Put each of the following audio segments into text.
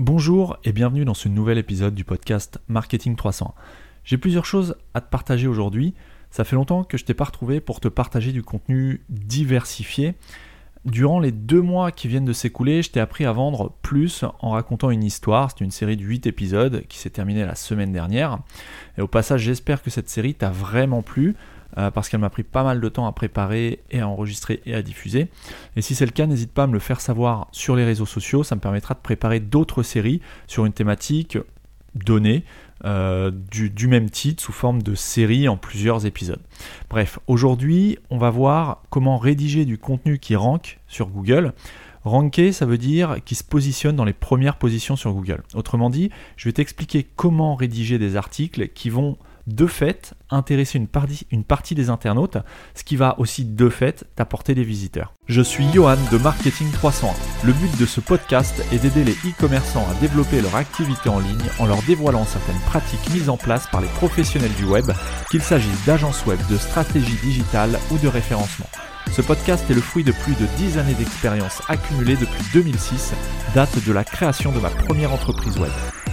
Bonjour et bienvenue dans ce nouvel épisode du podcast Marketing 300. J'ai plusieurs choses à te partager aujourd'hui. Ça fait longtemps que je t'ai pas retrouvé pour te partager du contenu diversifié. Durant les deux mois qui viennent de s'écouler, je t'ai appris à vendre plus en racontant une histoire. C'est une série de 8 épisodes qui s'est terminée la semaine dernière. Et au passage, j'espère que cette série t'a vraiment plu. Euh, parce qu'elle m'a pris pas mal de temps à préparer et à enregistrer et à diffuser. Et si c'est le cas, n'hésite pas à me le faire savoir sur les réseaux sociaux, ça me permettra de préparer d'autres séries sur une thématique donnée. Euh, du, même titre sous forme de série en plusieurs épisodes. Bref, aujourd'hui, on va voir comment rédiger du contenu qui rank sur Google. Ranker, ça veut dire qui se positionne dans les premières positions sur Google. Autrement dit, je vais t'expliquer comment rédiger des articles qui vont de fait intéresser une partie, des internautes, ce qui va aussi de fait t'apporter des visiteurs. Je suis Johan de Marketing 301. Le but de ce podcast est d'aider les e-commerçants à développer leur activité en ligne en leur dévoilant certaines pratiques mises en place par les professionnels du web, qu'il s'agisse d'agences web, de stratégie digitale ou de référencement. Ce podcast est le fruit de plus de 10 années d'expérience accumulée depuis 2006, date de la création de ma première entreprise web.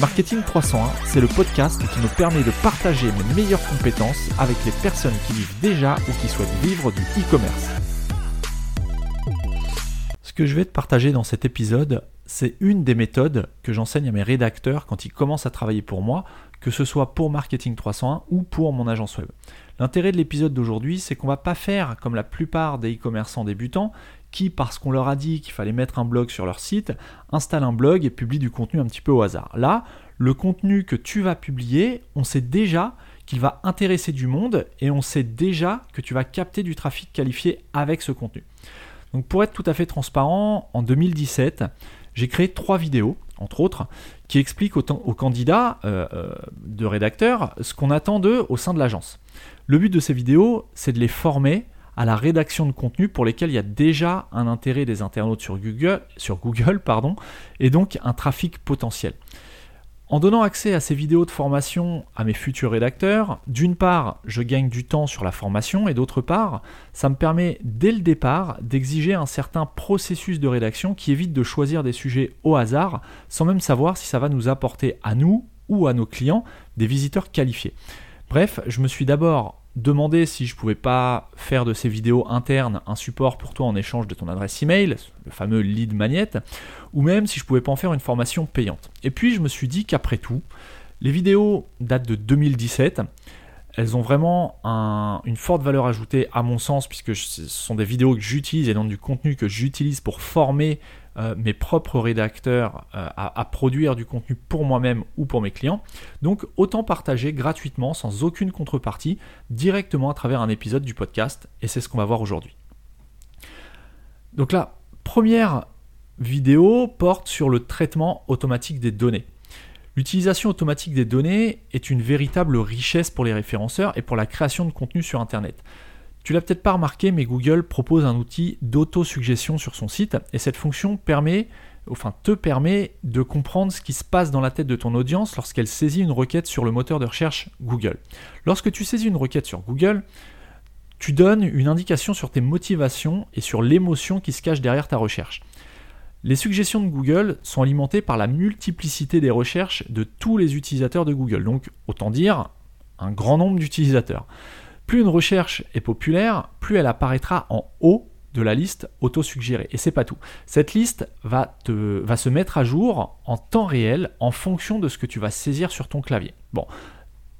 Marketing 301, c'est le podcast qui me permet de partager mes meilleures compétences avec les personnes qui vivent déjà ou qui souhaitent vivre du e-commerce. Ce que je vais te partager dans cet épisode, c'est une des méthodes que j'enseigne à mes rédacteurs quand ils commencent à travailler pour moi, que ce soit pour Marketing 301 ou pour mon agence web. L'intérêt de l'épisode d'aujourd'hui, c'est qu'on va pas faire comme la plupart des e-commerçants débutants qui, parce qu'on leur a dit qu'il fallait mettre un blog sur leur site, installent un blog et publient du contenu un petit peu au hasard. Là, le contenu que tu vas publier, on sait déjà qu'il va intéresser du monde et on sait déjà que tu vas capter du trafic qualifié avec ce contenu. Donc pour être tout à fait transparent, en 2017, j'ai créé trois vidéos, entre autres, qui expliquent aux, candidats euh, euh, de rédacteurs ce qu'on attend d'eux au sein de l'agence. Le but de ces vidéos, c'est de les former à la rédaction de contenu pour lesquels il y a déjà un intérêt des internautes sur Google, sur et donc un trafic potentiel. En donnant accès à ces vidéos de formation à mes futurs rédacteurs, d'une part, je gagne du temps sur la formation et d'autre part, ça me permet dès le départ d'exiger un certain processus de rédaction qui évite de choisir des sujets au hasard sans même savoir si ça va nous apporter à nous ou à nos clients des visiteurs qualifiés. Bref, je me suis d'abord demander si je pouvais pas faire de ces vidéos internes un support pour toi en échange de ton adresse email, le fameux lead magnet, ou même si je pouvais pas en faire une formation payante. Et puis je me suis dit qu'après tout, les vidéos datent de 2017. Elles ont vraiment une forte valeur ajoutée à mon sens puisque ce sont des vidéos que j'utilise et donc du contenu que j'utilise pour former euh, mes propres rédacteurs euh, à, produire du contenu pour moi-même ou pour mes clients. Donc autant partager gratuitement, sans aucune contrepartie, directement à travers un épisode du podcast, et c'est ce qu'on va voir aujourd'hui. Donc la première vidéo porte sur le traitement automatique des données. L'utilisation automatique des données est une véritable richesse pour les référenceurs et pour la création de contenu sur Internet. Tu l'as peut-être pas remarqué, mais Google propose un outil d'auto-suggestion sur son site et cette fonction permet, enfin te permet de comprendre ce qui se passe dans la tête de ton audience lorsqu'elle saisit une requête sur le moteur de recherche Google. Lorsque tu saisis une requête sur Google, tu donnes une indication sur tes motivations et sur l'émotion qui se cache derrière ta recherche. Les suggestions de Google sont alimentées par la multiplicité des recherches de tous les utilisateurs de Google, donc autant dire un grand nombre d'utilisateurs. Plus une recherche est populaire, plus elle apparaîtra en haut de la liste auto-suggérée. Et c'est pas tout. Cette liste va, se mettre à jour en temps réel en fonction de ce que tu vas saisir sur ton clavier. Bon,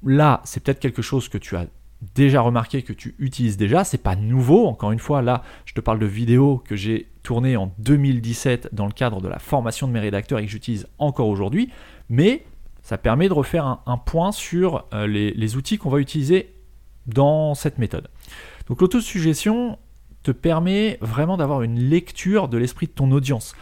là, c'est peut-être quelque chose que tu as déjà remarqué, que tu utilises déjà. C'est pas nouveau. Encore une fois, là, je te parle de vidéos que j'ai tournées en 2017 dans le cadre de la formation de mes rédacteurs et que j'utilise encore aujourd'hui. Mais ça permet de refaire un, point sur euh, les outils qu'on va utiliser dans cette méthode. Donc l'autosuggestion te permet vraiment d'avoir une lecture de l'esprit de ton audience.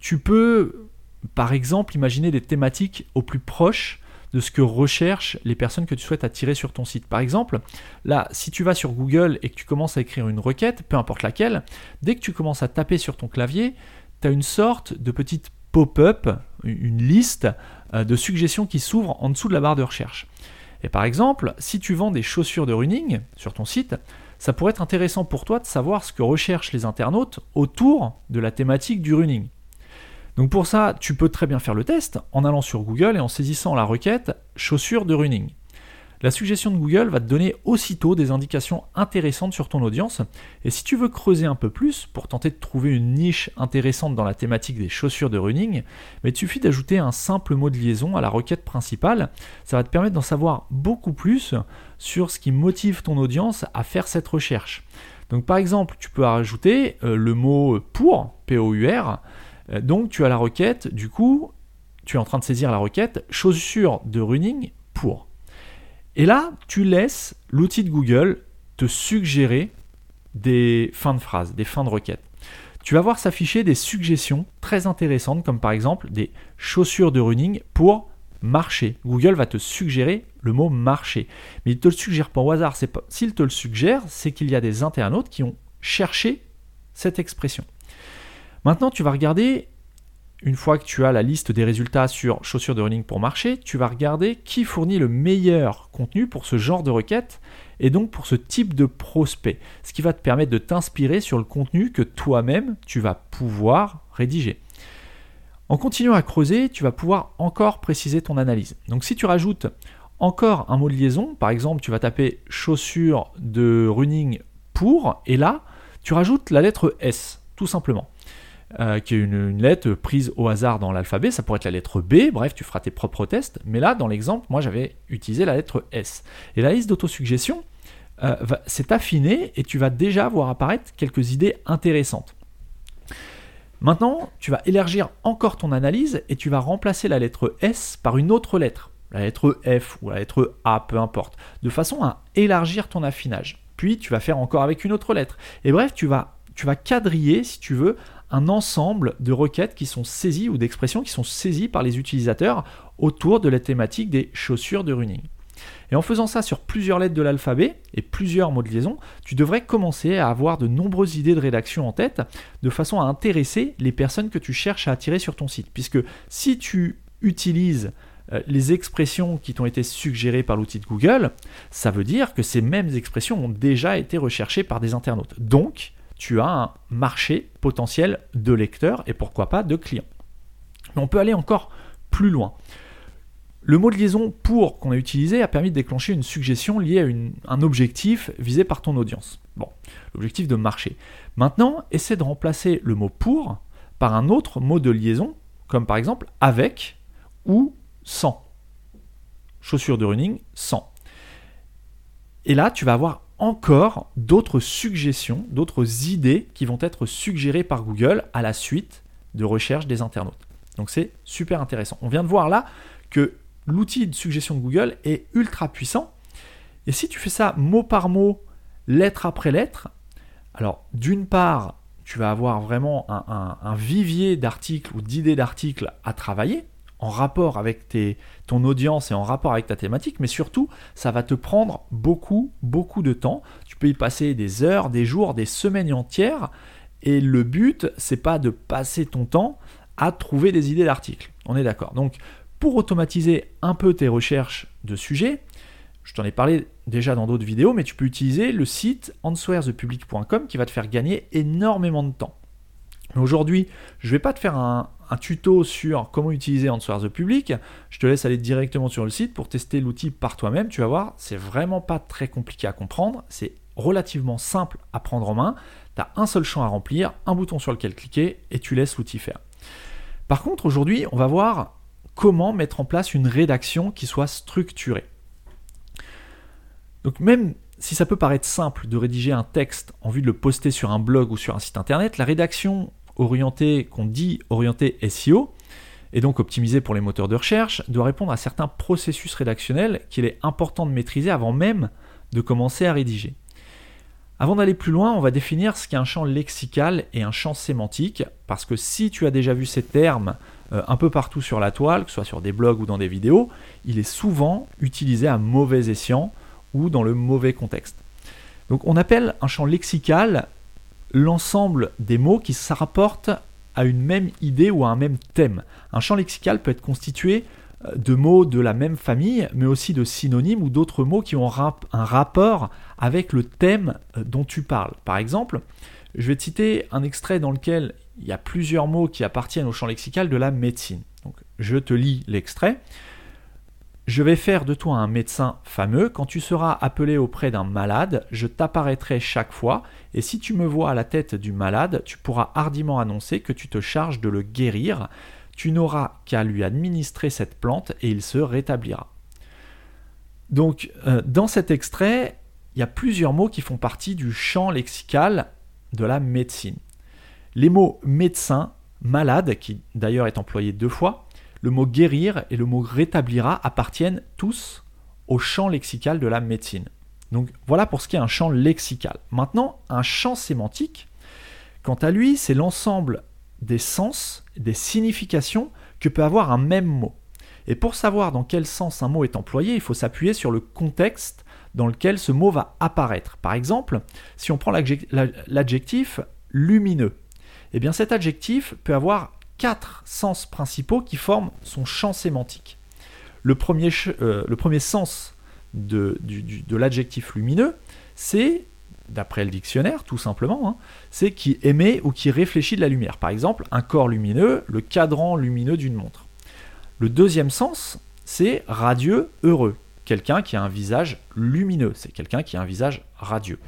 Tu peux par exemple, imaginer des thématiques au plus proche de ce que recherchent les personnes que tu souhaites attirer sur ton site. Par exemple, là, si tu vas sur Google et que tu commences à écrire une requête, peu importe laquelle, dès que tu commences à taper sur ton clavier, tu as une sorte de petite pop-up, une liste euh, de suggestions qui s'ouvrent en dessous de la barre de recherche. Et par exemple, si tu vends des chaussures de running sur ton site, ça pourrait être intéressant pour toi de savoir ce que recherchent les internautes autour de la thématique du running. Donc pour ça, tu peux très bien faire le test en allant sur Google et en saisissant la requête chaussures de running. La suggestion de Google va te donner aussitôt des indications intéressantes sur ton audience. Et si tu veux creuser un peu plus pour tenter de trouver une niche intéressante dans la thématique des chaussures de running, mais il suffit d'ajouter un simple mot de liaison à la requête principale. Ça va te permettre d'en savoir beaucoup plus sur ce qui motive ton audience à faire cette recherche. Donc par exemple, tu peux rajouter euh, le mot pour, P-O-U-R. Euh, donc tu as la requête, du coup, tu es en train de saisir la requête chaussures de running pour. Et là, tu laisses l'outil de Google te suggérer des fins de phrases, des fins de requêtes. Tu vas voir s'afficher des suggestions très intéressantes, comme par exemple des chaussures de running pour marcher. Google va te suggérer le mot marcher. Mais il ne te le suggère pas au hasard. S'il te le suggère, c'est qu'il y a des internautes qui ont cherché cette expression. Maintenant, tu vas regarder une fois que tu as la liste des résultats sur chaussures de running pour marcher, tu vas regarder qui fournit le meilleur contenu pour ce genre de requête et donc pour ce type de prospect, ce qui va te permettre de t'inspirer sur le contenu que toi-même tu vas pouvoir rédiger. En continuant à creuser, tu vas pouvoir encore préciser ton analyse. Donc si tu rajoutes encore un mot de liaison, par exemple tu vas taper chaussures de running pour, et là tu rajoutes la lettre S, tout simplement. Euh, qui est une, lettre prise au hasard dans l'alphabet. Ça pourrait être la lettre B, bref, tu feras tes propres tests. Mais là, dans l'exemple, moi j'avais utilisé la lettre S. Et la liste d'autosuggestion euh, affinée et tu vas déjà voir apparaître quelques idées intéressantes. Maintenant, tu vas élargir encore ton analyse et tu vas remplacer la lettre S par une autre lettre, la lettre F ou la lettre A, peu importe, de façon à élargir ton affinage. Puis tu vas faire encore avec une autre lettre. Et bref, tu vas, tu vas quadriller, si tu veux, un ensemble de requêtes qui sont saisies ou d'expressions qui sont saisies par les utilisateurs autour de la thématique des chaussures de running. Et en faisant ça sur plusieurs lettres de l'alphabet et plusieurs mots de liaison, tu devrais commencer à avoir de nombreuses idées de rédaction en tête de façon à intéresser les personnes que tu cherches à attirer sur ton site. Puisque si tu utilises euh, les expressions qui t'ont été suggérées par l'outil de Google, ça veut dire que ces mêmes expressions ont déjà été recherchées par des internautes. Donc, tu as un marché potentiel de lecteurs et pourquoi pas de clients. Mais on peut aller encore plus loin. Le mot de liaison pour qu'on a utilisé a permis de déclencher une suggestion liée à un objectif visé par ton audience. Bon, l'objectif de marché. Maintenant, essaie de remplacer le mot pour par un autre mot de liaison, comme par exemple avec ou sans. Chaussures de running, sans. Et là, tu vas avoir encore d'autres suggestions, d'autres idées qui vont être suggérées par Google à la suite de recherche des internautes. Donc c'est super intéressant. On vient de voir là que l'outil de suggestion de Google est ultra puissant. Et si tu fais ça mot par mot, lettre après lettre, alors d'une part, tu vas avoir vraiment un vivier d'articles ou d'idées d'articles à travailler en rapport avec ton audience et en rapport avec ta thématique, mais surtout, ça va te prendre beaucoup, beaucoup de temps. Tu peux y passer des heures, des jours, des semaines entières, et le but, c'est pas de passer ton temps à trouver des idées d'articles. On est d'accord. Donc, pour automatiser un peu tes recherches de sujets, je t'en ai parlé déjà dans d'autres vidéos, mais tu peux utiliser le site answersthepublic.com qui va te faire gagner énormément de temps. Aujourd'hui, je ne vais pas te faire un, tuto sur comment utiliser Answer the Public. Je te laisse aller directement sur le site pour tester l'outil par toi-même. Tu vas voir, c'est vraiment pas très compliqué à comprendre. C'est relativement simple à prendre en main. Tu as un seul champ à remplir, un bouton sur lequel cliquer et tu laisses l'outil faire. Par contre, aujourd'hui, on va voir comment mettre en place une rédaction qui soit structurée. Donc même si ça peut paraître simple de rédiger un texte en vue de le poster sur un blog ou sur un site internet, la rédaction orienté, qu'on dit orienté SEO, et donc optimisé pour les moteurs de recherche, doit répondre à certains processus rédactionnels qu'il est important de maîtriser avant même de commencer à rédiger. Avant d'aller plus loin, on va définir ce qu'est un champ lexical et un champ sémantique, parce que si tu as déjà vu ces termes euh, un peu partout sur la toile, que ce soit sur des blogs ou dans des vidéos, il est souvent utilisé à mauvais escient ou dans le mauvais contexte. Donc on appelle un champ lexical l'ensemble des mots qui se rapportent à une même idée ou à un même thème. Un champ lexical peut être constitué euh, de mots de la même famille, mais aussi de synonymes ou d'autres mots qui ont un rapport avec le thème euh, dont tu parles. Par exemple, je vais te citer un extrait dans lequel il y a plusieurs mots qui appartiennent au champ lexical de la médecine. Donc, je te lis l'extrait. Je vais faire de toi un médecin fameux. Quand tu seras appelé auprès d'un malade, je t'apparaîtrai chaque fois, et si tu me vois à la tête du malade, tu pourras hardiment annoncer que tu te charges de le guérir. Tu n'auras qu'à lui administrer cette plante et il se rétablira. Donc, euh, dans cet extrait, il y a plusieurs mots qui font partie du champ lexical de la médecine. Les mots médecin, malade, qui d'ailleurs est employé deux fois, le mot guérir et le mot rétablira appartiennent tous au champ lexical de la médecine. Donc voilà pour ce qui est un champ lexical. Maintenant, un champ sémantique, quant à lui, c'est l'ensemble des sens, des significations que peut avoir un même mot. Et pour savoir dans quel sens un mot est employé, il faut s'appuyer sur le contexte dans lequel ce mot va apparaître. Par exemple, si on prend l'adjectif lumineux, eh bien cet adjectif peut avoir quatre sens principaux qui forment son champ sémantique. Le premier, euh, sens de, l'adjectif lumineux, c'est, d'après le dictionnaire tout simplement, hein, c'est qui émet ou qui réfléchit de la lumière. Par exemple, un corps lumineux, le cadran lumineux d'une montre. Le deuxième sens, c'est radieux, heureux. Quelqu'un qui a un visage lumineux, c'est quelqu'un qui a un visage radieux.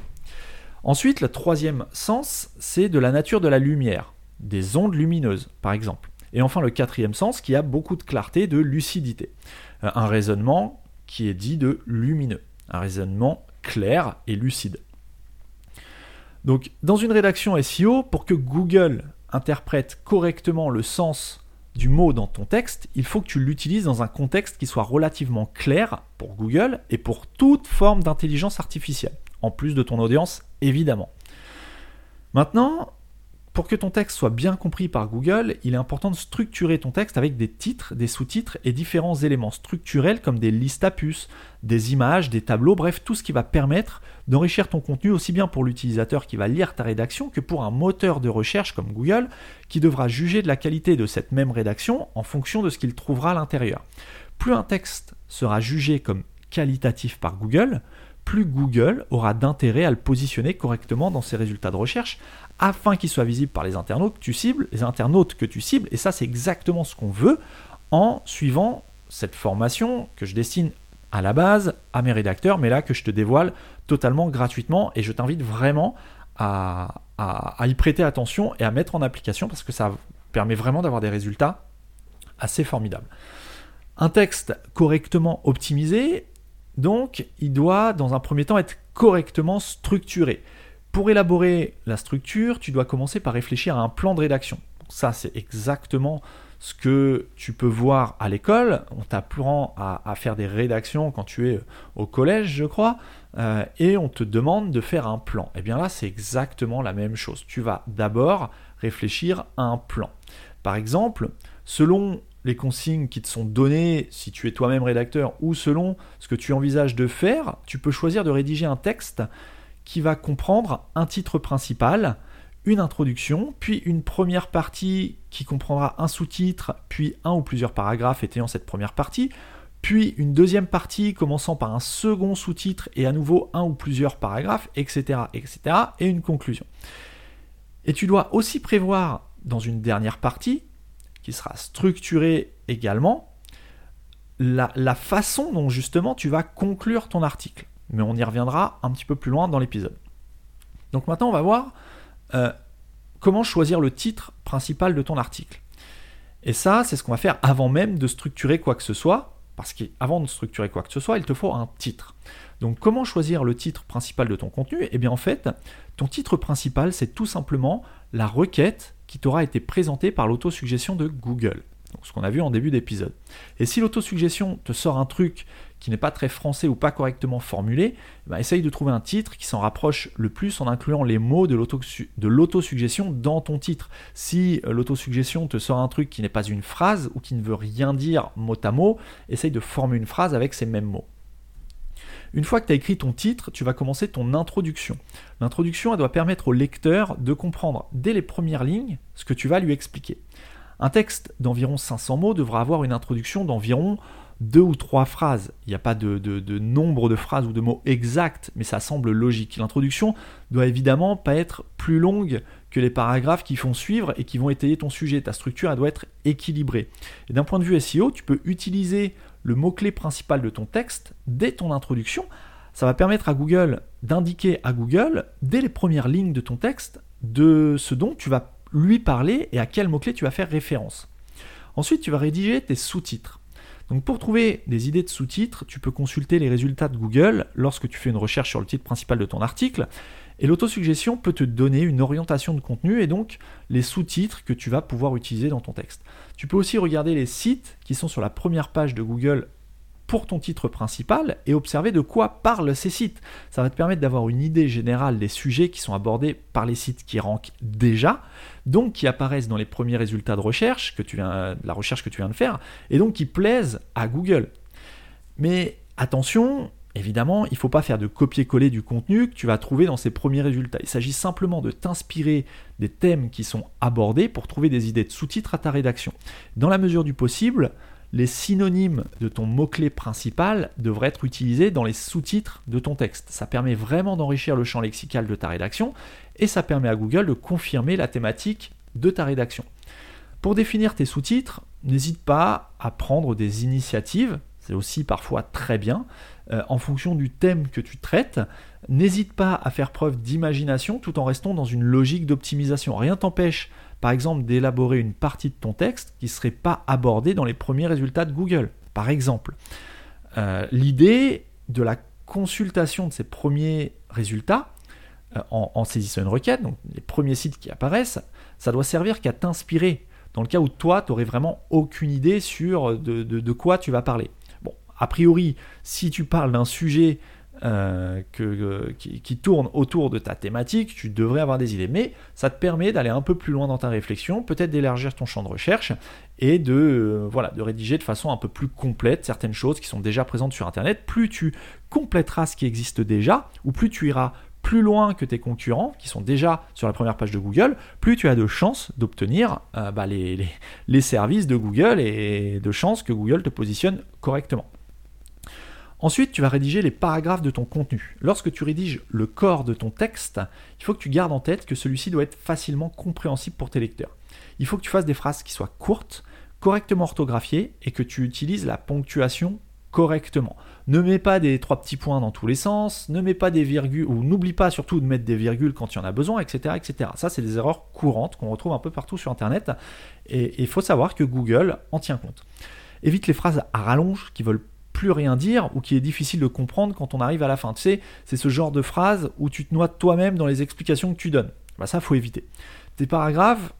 Ensuite, le troisième sens, c'est de la nature de la lumière, des ondes lumineuses, par exemple. Et enfin, le quatrième sens, qui a beaucoup de clarté, de lucidité. Euh, un raisonnement qui est dit de lumineux, un raisonnement clair et lucide. Donc, dans une rédaction SEO, pour que Google interprète correctement le sens du mot dans ton texte, il faut que tu l'utilises dans un contexte qui soit relativement clair pour Google et pour toute forme d'intelligence artificielle en plus de ton audience, évidemment. Maintenant, pour que ton texte soit bien compris par Google, il est important de structurer ton texte avec des titres, des sous-titres et différents éléments structurels comme des listes à puces, des images, des tableaux, bref, tout ce qui va permettre d'enrichir ton contenu aussi bien pour l'utilisateur qui va lire ta rédaction que pour un moteur de recherche comme Google qui devra juger de la qualité de cette même rédaction en fonction de ce qu'il trouvera à l'intérieur. Plus un texte sera jugé comme qualitatif par Google, plus Google aura d'intérêt à le positionner correctement dans ses résultats de recherche afin qu'il soit visible par les internautes que tu cibles, les internautes que tu cibles, et ça c'est exactement ce qu'on veut en suivant cette formation que je destine à la base à mes rédacteurs, mais là que je te dévoile totalement gratuitement, et je t'invite vraiment à, y prêter attention et à mettre en application parce que ça permet vraiment d'avoir des résultats assez formidables. Un texte correctement optimisé, donc, il doit, dans un premier temps, être correctement structuré. Pour élaborer la structure, tu dois commencer par réfléchir à un plan de rédaction. Ça, c'est exactement ce que tu peux voir à l'école. On t'apprend à, faire des rédactions quand tu es au collège, je crois, euh, et on te demande de faire un plan. Et eh bien là, c'est exactement la même chose. Tu vas d'abord réfléchir à un plan. Par exemple, selon les consignes qui te sont données si tu es toi-même rédacteur ou selon ce que tu envisages de faire, tu peux choisir de rédiger un texte qui va comprendre un titre principal, une introduction, puis une première partie qui comprendra un sous-titre, puis un ou plusieurs paragraphes étayant cette première partie, puis une deuxième partie commençant par un second sous-titre et à nouveau un ou plusieurs paragraphes, etc., etc., et une conclusion. Et tu dois aussi prévoir dans une dernière partie qui sera structuré également, la, façon dont justement tu vas conclure ton article. Mais on y reviendra un petit peu plus loin dans l'épisode. Donc maintenant on va voir euh, comment choisir le titre principal de ton article. Et ça, c'est ce qu'on va faire avant même de structurer quoi que ce soit, parce qu'avant de structurer quoi que ce soit, il te faut un titre. Donc comment choisir le titre principal de ton contenu? Eh bien en fait, ton titre principal, c'est tout simplement la requête qui t'aura été présentée par l'autosuggestion de Google. ce qu'on a vu en début d'épisode. Et si l'autosuggestion te sort un truc qui n'est pas très français ou pas correctement formulé, bah, essaye de trouver un titre qui s'en rapproche le plus en incluant les mots de l'autosuggestion dans ton titre. Si euh, l'autosuggestion te sort un truc qui n'est pas une phrase ou qui ne veut rien dire mot à mot, essaye de former une phrase avec ces mêmes mots. Une fois que tu as écrit ton titre, tu vas commencer ton introduction. L'introduction, elle doit permettre au lecteur de comprendre dès les premières lignes ce que tu vas lui expliquer. Un texte d'environ 500 mots devra avoir une introduction d'environ deux ou trois phrases. Il n'y a pas de, nombre de phrases ou de mots exacts, mais ça semble logique. L'introduction doit évidemment pas être plus longue que les paragraphes qui font suivre et qui vont étayer ton sujet. Ta structure elle doit être équilibrée. Et d'un point de vue SEO, tu peux utiliser le mot-clé principal de ton texte dès ton introduction. Ça va permettre à Google d'indiquer à Google, dès les premières lignes de ton texte, de ce dont tu vas lui parler et à quel mot-clé tu vas faire référence. Ensuite, tu vas rédiger tes sous-titres. Donc pour trouver des idées de sous-titres, tu peux consulter les résultats de Google lorsque tu fais une recherche sur le titre principal de ton article. Et l'autosuggestion peut te donner une orientation de contenu et donc les sous-titres que tu vas pouvoir utiliser dans ton texte. Tu peux aussi regarder les sites qui sont sur la première page de Google pour ton titre principal et observer de quoi parlent ces sites. Ça va te permettre d'avoir une idée générale des sujets qui sont abordés par les sites qui rankent déjà, donc qui apparaissent dans les premiers résultats de recherche que tu viens, la recherche que tu viens de faire, et donc qui plaisent à Google. Mais attention, évidemment, il ne faut pas faire de copier-coller du contenu que tu vas trouver dans ces premiers résultats. Il s'agit simplement de t'inspirer des thèmes qui sont abordés pour trouver des idées de sous-titres à ta rédaction. Dans la mesure du possible, les synonymes de ton mot-clé principal devraient être utilisés dans les sous-titres de ton texte. Ça permet vraiment d'enrichir le champ lexical de ta rédaction et ça permet à Google de confirmer la thématique de ta rédaction. Pour définir tes sous-titres, n'hésite pas à prendre des initiatives, c'est aussi parfois très bien, euh, en fonction du thème que tu traites. N'hésite pas à faire preuve d'imagination tout en restant dans une logique d'optimisation. Rien t'empêche par exemple, d'élaborer une partie de ton texte qui ne serait pas abordée dans les premiers résultats de Google. Par exemple, euh, l'idée de la consultation de ces premiers résultats euh, en, saisissant une requête, donc les premiers sites qui apparaissent, ça doit servir qu'à t'inspirer dans le cas où toi, tu n'aurais vraiment aucune idée sur de, quoi tu vas parler. Bon, a priori, si tu parles d'un sujet euh, que, qui, tourne autour de ta thématique, tu devrais avoir des idées. Mais ça te permet d'aller un peu plus loin dans ta réflexion, peut-être d'élargir ton champ de recherche et de, euh, de rédiger de façon un peu plus complète certaines choses qui sont déjà présentes sur Internet. Plus tu compléteras ce qui existe déjà, ou plus tu iras plus loin que tes concurrents qui sont déjà sur la première page de Google, plus tu as de chances d'obtenir euh, bah, les services de Google et de chances que Google te positionne correctement. Ensuite, tu vas rédiger les paragraphes de ton contenu. Lorsque tu rédiges le corps de ton texte, il faut que tu gardes en tête que celui-ci doit être facilement compréhensible pour tes lecteurs. Il faut que tu fasses des phrases qui soient courtes, correctement orthographiées et que tu utilises la ponctuation correctement. Ne mets pas des trois petits points dans tous les sens, ne mets pas des virgules, ou n'oublie pas surtout de mettre des virgules quand il y en a besoin, etc. etc. Ça, c'est des erreurs courantes qu'on retrouve un peu partout sur Internet, et il faut savoir que Google en tient compte. Évite les phrases à rallonge qui veulent plus rien dire ou qui est difficile de comprendre quand on arrive à la fin. Tu sais, c'est ce genre de phrase où tu te noies toi-même dans les explications que tu donnes. Bah ça, faut éviter. Tes paragraphes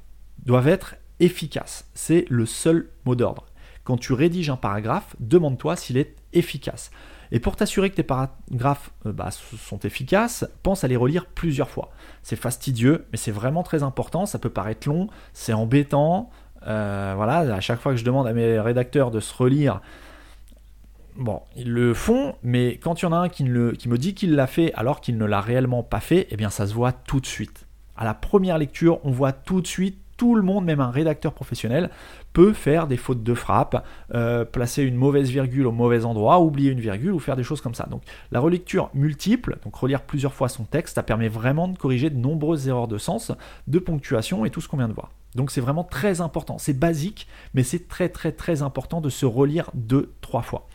doivent être efficaces. C'est le seul mot d'ordre. Quand tu rédiges un paragraphe, demande-toi s'il est efficace. Et pour t'assurer que tes paragraphes euh, bah, sont efficaces, pense à les relire plusieurs fois. C'est fastidieux, mais c'est vraiment très important. Ça peut paraître long, c'est embêtant. Euh, voilà, à chaque fois que je demande à mes rédacteurs de se relire bon, ils le font, mais quand il y en a un qui, me dit qu'il l'a fait alors qu'il ne l'a réellement pas fait, eh bien ça se voit tout de suite. À la première lecture, on voit tout de suite tout le monde, même un rédacteur professionnel, peut faire des fautes de frappe, euh, placer une mauvaise virgule au mauvais endroit, oublier une virgule ou faire des choses comme ça. Donc la relecture multiple, donc relire plusieurs fois son texte, ça permet vraiment de corriger de nombreuses erreurs de sens, de ponctuation et tout ce qu'on vient de voir. Donc c'est vraiment très important. C'est basique, mais c'est très très très important de se relire deux, trois fois.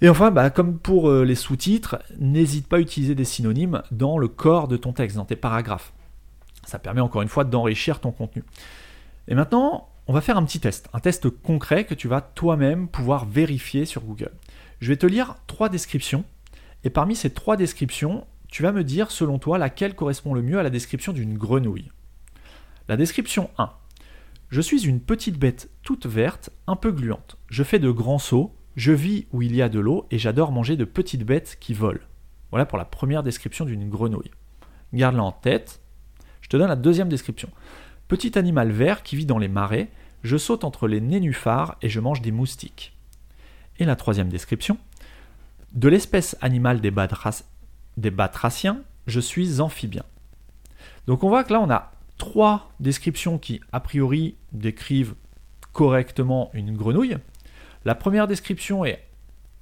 Et enfin, bah, comme pour euh, les sous-titres, n'hésite pas à utiliser des synonymes dans le corps de ton texte, dans tes paragraphes. Ça permet encore une fois d'enrichir ton contenu. Et maintenant, on va faire un petit test, un test concret que tu vas toi-même pouvoir vérifier sur Google. Je vais te lire trois descriptions, et parmi ces trois descriptions, tu vas me dire selon toi laquelle correspond le mieux à la description d'une grenouille. La description 1. Je suis une petite bête toute verte, un peu gluante. Je fais de grands sauts, je vis où il y a de l'eau et j'adore manger de petites bêtes qui volent. Voilà pour la première description d'une grenouille. Garde-la en tête. Je te donne la deuxième description. Petit animal vert qui vit dans les marais, je saute entre les nénuphars et je mange des moustiques. Et la troisième description. De l'espèce animale des, des batraciens, je suis amphibien. Donc on voit que là on a trois descriptions qui, a priori, décrivent correctement une grenouille. La première description est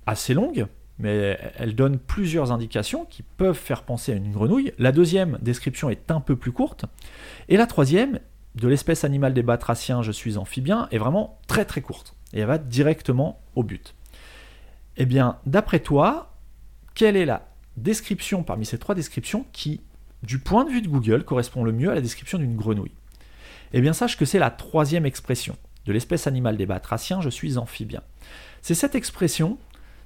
assez longue, mais elle donne plusieurs indications qui peuvent faire penser à une grenouille. La deuxième description est un peu plus courte. Et la troisième, de l'espèce animale des batraciens, je suis amphibien, est vraiment très très courte. Et elle va directement au but. Eh bien, d'après toi, quelle est la description parmi ces trois descriptions qui du point de vue de Google, correspond le mieux à la description d'une grenouille Eh bien, sache que c'est la troisième expression. De l'espèce animale des batraciens, je suis amphibien. C'est cette expression,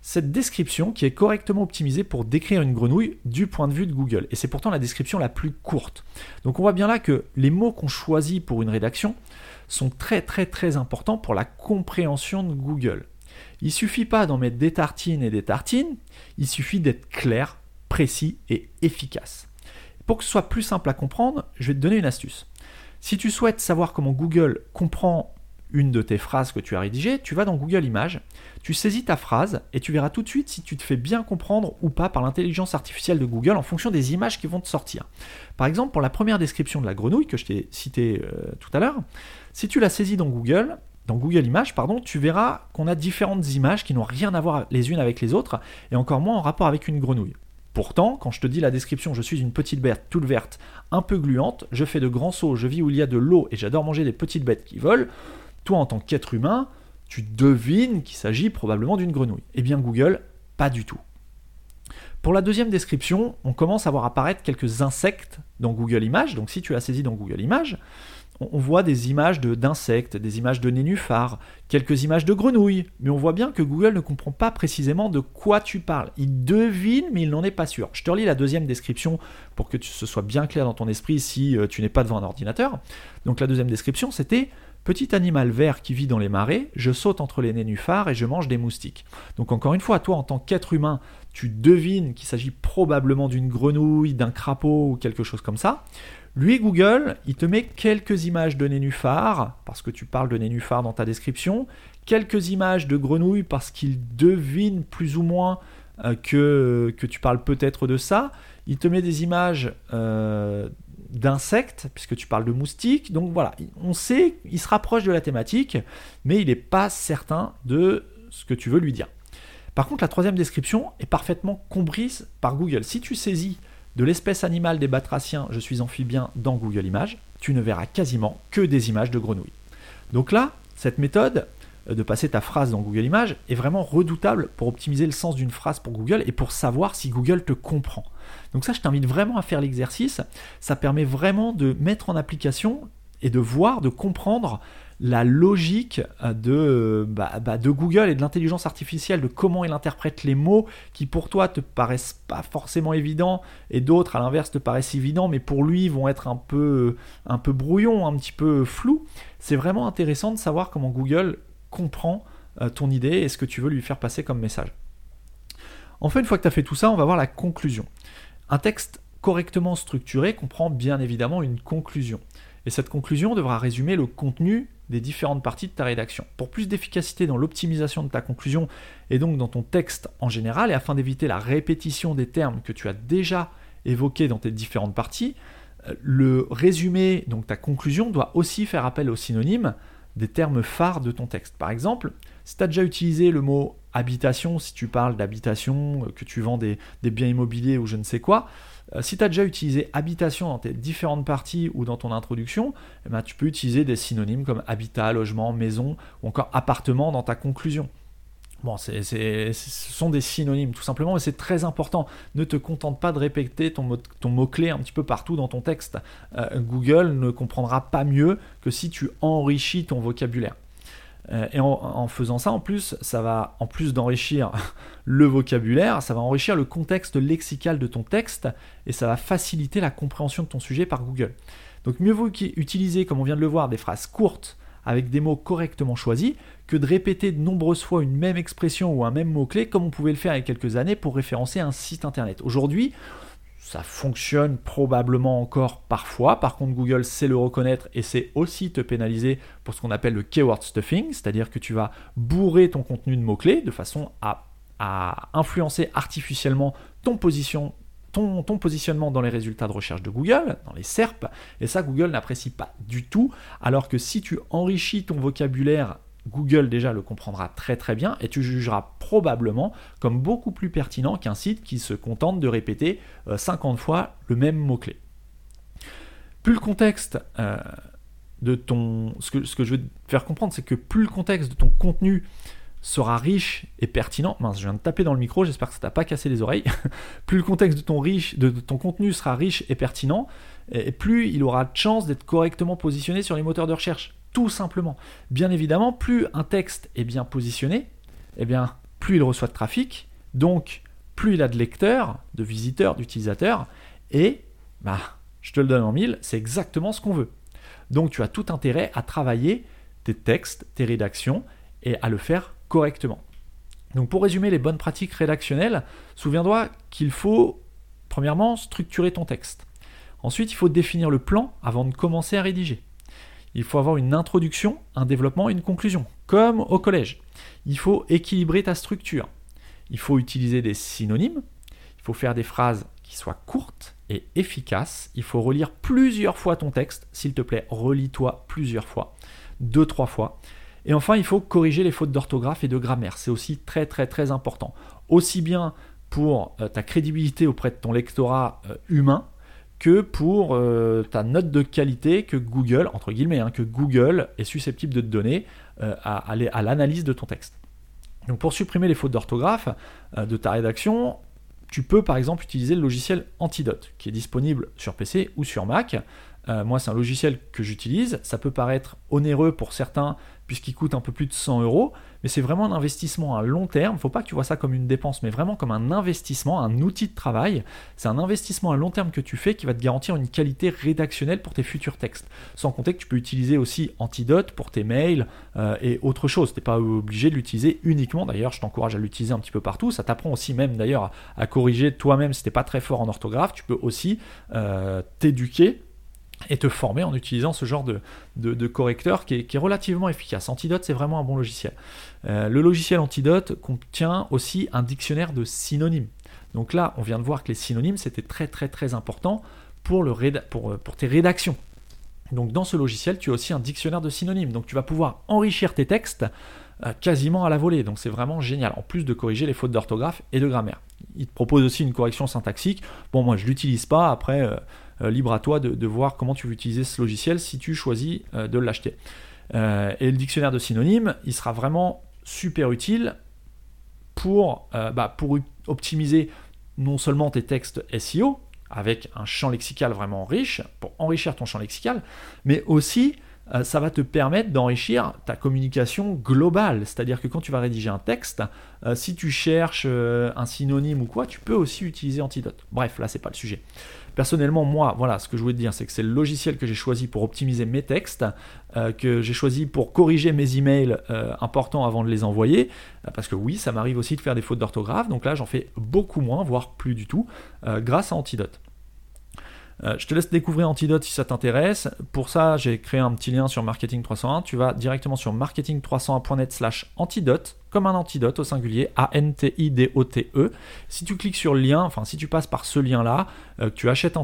cette description qui est correctement optimisée pour décrire une grenouille du point de vue de Google. Et c'est pourtant la description la plus courte. Donc on voit bien là que les mots qu'on choisit pour une rédaction sont très très très importants pour la compréhension de Google. Il suffit pas d'en mettre des tartines et des tartines, il suffit d'être clair, précis et efficace. Pour que ce soit plus simple à comprendre, je vais te donner une astuce. Si tu souhaites savoir comment Google comprend une de tes phrases que tu as rédigées, tu vas dans Google Images, tu saisis ta phrase et tu verras tout de suite si tu te fais bien comprendre ou pas par l'intelligence artificielle de Google en fonction des images qui vont te sortir. Par exemple, pour la première description de la grenouille que je t'ai citée euh, tout à l'heure, si tu la saisis dans Google, dans Google Images, pardon, tu verras qu'on a différentes images qui n'ont rien à voir les unes avec les autres et encore moins en rapport avec une grenouille. Pourtant, quand je te dis la description, je suis une petite bête toute verte, un peu gluante, je fais de grands sauts, je vis où il y a de l'eau et j'adore manger des petites bêtes qui volent, toi en tant qu'être humain, tu devines qu'il s'agit probablement d'une grenouille. Eh bien Google, pas du tout. Pour la deuxième description, on commence à voir apparaître quelques insectes dans Google Images, donc si tu as saisi dans Google Images, on voit des images d'insectes, des images de nénuphars, quelques images de grenouilles, mais on voit bien que Google ne comprend pas précisément de quoi tu parles. Il devine, mais il n'en est pas sûr. Je te relis la deuxième description pour que ce soit bien clair dans ton esprit si euh, tu n'es pas devant un ordinateur. Donc la deuxième description, c'était Petit animal vert qui vit dans les marais, je saute entre les nénuphars et je mange des moustiques. Donc encore une fois, toi en tant qu'être humain, tu devines qu'il s'agit probablement d'une grenouille, d'un crapaud ou quelque chose comme ça. Lui, Google, il te met quelques images de nénuphars, parce que tu parles de nénuphars dans ta description, quelques images de grenouilles, parce qu'il devine plus ou moins euh, que, que tu parles peut-être de ça. Il te met des images euh, d'insectes, puisque tu parles de moustiques. Donc voilà, on sait, il se rapproche de la thématique, mais il n'est pas certain de ce que tu veux lui dire. Par contre, la troisième description est parfaitement comprise par Google. Si tu saisis de l'espèce animale des batraciens, je suis amphibien dans Google Images, tu ne verras quasiment que des images de grenouilles. Donc là, cette méthode euh, de passer ta phrase dans Google Images est vraiment redoutable pour optimiser le sens d'une phrase pour Google et pour savoir si Google te comprend. Donc ça, je t'invite vraiment à faire l'exercice. Ça permet vraiment de mettre en application et de voir, de comprendre la logique euh, de, bah, bah, de Google et de l'intelligence artificielle, de comment il interprète les mots qui pour toi te paraissent pas forcément évidents et d'autres à l'inverse te paraissent évidents mais pour lui vont être un peu, un peu brouillons, un petit peu flous. C'est vraiment intéressant de savoir comment Google comprend euh, ton idée et ce que tu veux lui faire passer comme message. Enfin, une fois que tu as fait tout ça, on va voir la conclusion. Un texte correctement structuré comprend bien évidemment une conclusion. Et cette conclusion devra résumer le contenu des différentes parties de ta rédaction. Pour plus d'efficacité dans l'optimisation de ta conclusion et donc dans ton texte en général, et afin d'éviter la répétition des termes que tu as déjà évoqués dans tes différentes parties, euh, le résumé, donc ta conclusion, doit aussi faire appel aux synonymes des termes phares de ton texte. Par exemple, si tu as déjà utilisé le mot habitation, si tu parles d'habitation, euh, que tu vends des, des biens immobiliers ou je ne sais quoi, si tu as déjà utilisé habitation dans tes différentes parties ou dans ton introduction, eh ben, tu peux utiliser des synonymes comme habitat, logement, maison ou encore appartement dans ta conclusion. Bon, ce sont des synonymes tout simplement, mais c'est très important. Ne te contente pas de répéter ton, mot-clé un petit peu partout dans ton texte. Euh, Google ne comprendra pas mieux que si tu enrichis ton vocabulaire. Euh, et en, faisant ça, en plus, ça va, en plus d'enrichir le vocabulaire, ça va enrichir le contexte lexical de ton texte et ça va faciliter la compréhension de ton sujet par Google. Donc mieux vaut utiliser, comme on vient de le voir, des phrases courtes avec des mots correctement choisis que de répéter de nombreuses fois une même expression ou un même mot-clé comme on pouvait le faire il y a quelques années pour référencer un site internet. Aujourd'hui, ça fonctionne probablement encore parfois. Par contre, Google sait le reconnaître et sait aussi te pénaliser pour ce qu'on appelle le keyword stuffing, c'est-à-dire que tu vas bourrer ton contenu de mots-clés de façon à, influencer artificiellement ton, ton, positionnement dans les résultats de recherche de Google, dans les SERP. Et ça, Google n'apprécie pas du tout. Alors que si tu enrichis ton vocabulaire Google déjà le comprendra très très bien et tu jugeras probablement comme beaucoup plus pertinent qu'un site qui se contente de répéter 50 euh, fois le même mot-clé. Plus le contexte euh, de ton... Ce que, je veux faire comprendre, c'est que plus le contexte de ton contenu sera riche et pertinent. Mince, je viens de taper dans le micro, j'espère que ça t'a pas cassé les oreilles. plus le contexte de ton, riche, de ton contenu sera riche et pertinent, et plus il aura de chance d'être correctement positionné sur les moteurs de recherche tout simplement. Bien évidemment, plus un texte est bien positionné, eh bien, plus il reçoit de trafic, donc plus il a de lecteurs, de visiteurs, d'utilisateurs, et bah, je te le donne en mille, c'est exactement ce qu'on veut. Donc tu as tout intérêt à travailler tes textes, tes rédactions, et à le faire correctement. Donc pour résumer les bonnes pratiques rédactionnelles, souviens-toi qu'il faut, premièrement, structurer ton texte. Ensuite, il faut définir le plan avant de commencer à rédiger. Il faut avoir une introduction, un développement une conclusion, comme au collège. Il faut équilibrer ta structure. Il faut utiliser des synonymes. Il faut faire des phrases qui soient courtes et efficaces. Il faut relire plusieurs fois ton texte. S'il te plaît, relis-toi plusieurs fois, deux, trois fois. Et enfin, il faut corriger les fautes d'orthographe et de grammaire. C'est aussi très, très, très important. Aussi bien pour euh, ta crédibilité auprès de ton lectorat euh, humain, que pour euh, ta note de qualité que Google, entre guillemets, hein, que Google est susceptible de te donner euh, à, l'analyse de ton texte. Donc pour supprimer les fautes d'orthographe euh, de ta rédaction, tu peux par exemple utiliser le logiciel Antidote, qui est disponible sur PC ou sur Mac. moi, c'est un logiciel que j'utilise. Ça peut paraître onéreux pour certains puisqu'il coûte un peu plus de 100 euros, mais c'est vraiment un investissement à long terme. Faut pas que tu vois ça comme une dépense, mais vraiment comme un investissement, un outil de travail. C'est un investissement à long terme que tu fais qui va te garantir une qualité rédactionnelle pour tes futurs textes. Sans compter que tu peux utiliser aussi Antidote pour tes mails euh, et autre chose. Tu n'es pas obligé de l'utiliser uniquement. D'ailleurs, je t'encourage à l'utiliser un petit peu partout. Ça t'apprend aussi même d'ailleurs à, corriger toi-même si tu n'es pas très fort en orthographe. Tu peux aussi euh, t'éduquer et te former en utilisant ce genre de, de, correcteur qui est, relativement efficace. Antidote, c'est vraiment un bon logiciel. Euh, le logiciel Antidote contient aussi un dictionnaire de synonymes. Donc là, on vient de voir que les synonymes, c'était très très très important pour, pour tes rédactions. Donc dans ce logiciel, tu as aussi un dictionnaire de synonymes. Donc tu vas pouvoir enrichir tes textes euh, quasiment à la volée. Donc c'est vraiment génial, en plus de corriger les fautes d'orthographe et de grammaire. Il te propose aussi une correction syntaxique. Bon, moi je ne l'utilise pas, après... Euh, euh, libre à toi de, voir comment tu veux utiliser ce logiciel si tu choisis euh, de l'acheter. Euh, et le dictionnaire de synonymes, il sera vraiment super utile pour, bah, pour optimiser non seulement tes textes SEO, avec un champ lexical vraiment riche, pour enrichir ton champ lexical, mais aussi ça va te permettre d'enrichir ta communication globale. C'est-à-dire que quand tu vas rédiger un texte, si tu cherches un synonyme ou quoi, tu peux aussi utiliser Antidote. Bref, là, c'est pas le sujet. Personnellement, moi, voilà, ce que je voulais te dire, c'est que c'est le logiciel que j'ai choisi pour optimiser mes textes, euh, que j'ai choisi pour corriger mes emails euh, importants avant de les envoyer, euh, parce que oui, ça m'arrive aussi de faire des fautes d'orthographe, donc là, j'en fais beaucoup moins, voire plus du tout, grâce à Antidote. Euh, je te laisse découvrir Antidote si ça t'intéresse. Pour ça, j'ai créé un petit lien sur Marketing 301. Tu vas directement sur marketing301.net slash antidote, comme un antidote au singulier, A-N-T-I-D-O-T-E. Si tu cliques sur le lien, enfin si tu passes par ce lien-là, euh, que, tu achètes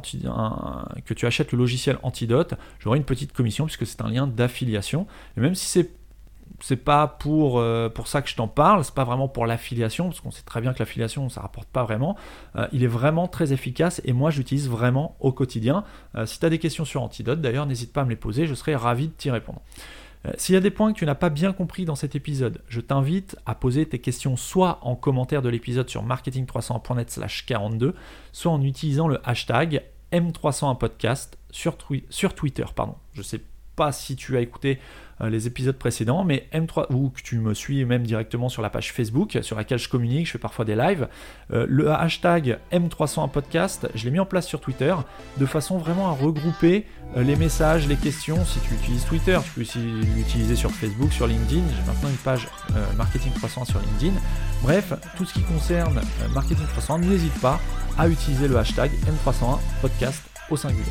que tu achètes le logiciel Antidote, j'aurai une petite commission puisque c'est un lien d'affiliation. Et même si c'est c'est pas pour, euh, pour ça que je t'en parle, c'est pas vraiment pour l'affiliation, parce qu'on sait très bien que l'affiliation ça rapporte pas vraiment. Euh, il est vraiment très efficace et moi j'utilise vraiment au quotidien. Euh, si tu as des questions sur Antidote, d'ailleurs, n'hésite pas à me les poser, je serai ravi de t'y répondre. S'il y a des points que tu n'as pas bien compris dans cet épisode, je t'invite à poser tes questions soit en commentaire de l'épisode sur marketing300.net slash 42, soit en utilisant le hashtag M301podcast sur, sur Twitter. Pardon. Je sais si tu as écouté euh, les épisodes précédents, mais M3 ou que tu me suis même directement sur la page Facebook sur laquelle je communique, je fais parfois des lives. Euh, le hashtag M301 podcast, je l'ai mis en place sur Twitter de façon vraiment à regrouper euh, les messages, les questions. Si tu utilises Twitter, tu peux aussi l'utiliser sur Facebook, sur LinkedIn. J'ai maintenant une page Marketing 301 sur LinkedIn. Bref, tout ce qui concerne Marketing 301, n'hésite pas à utiliser le hashtag M301 podcast au singulier.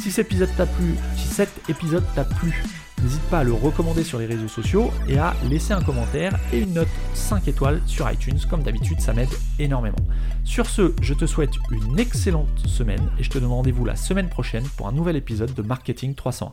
Si cet épisode t'a plu, si cet épisode t'a plu, N'hésite pas à le recommander sur les réseaux sociaux et à laisser un commentaire et une note 5 étoiles sur iTunes. Comme d'habitude, ça m'aide énormément. Sur ce, je te souhaite une excellente semaine et je te donne rendez-vous la semaine prochaine pour un nouvel épisode de Marketing 301.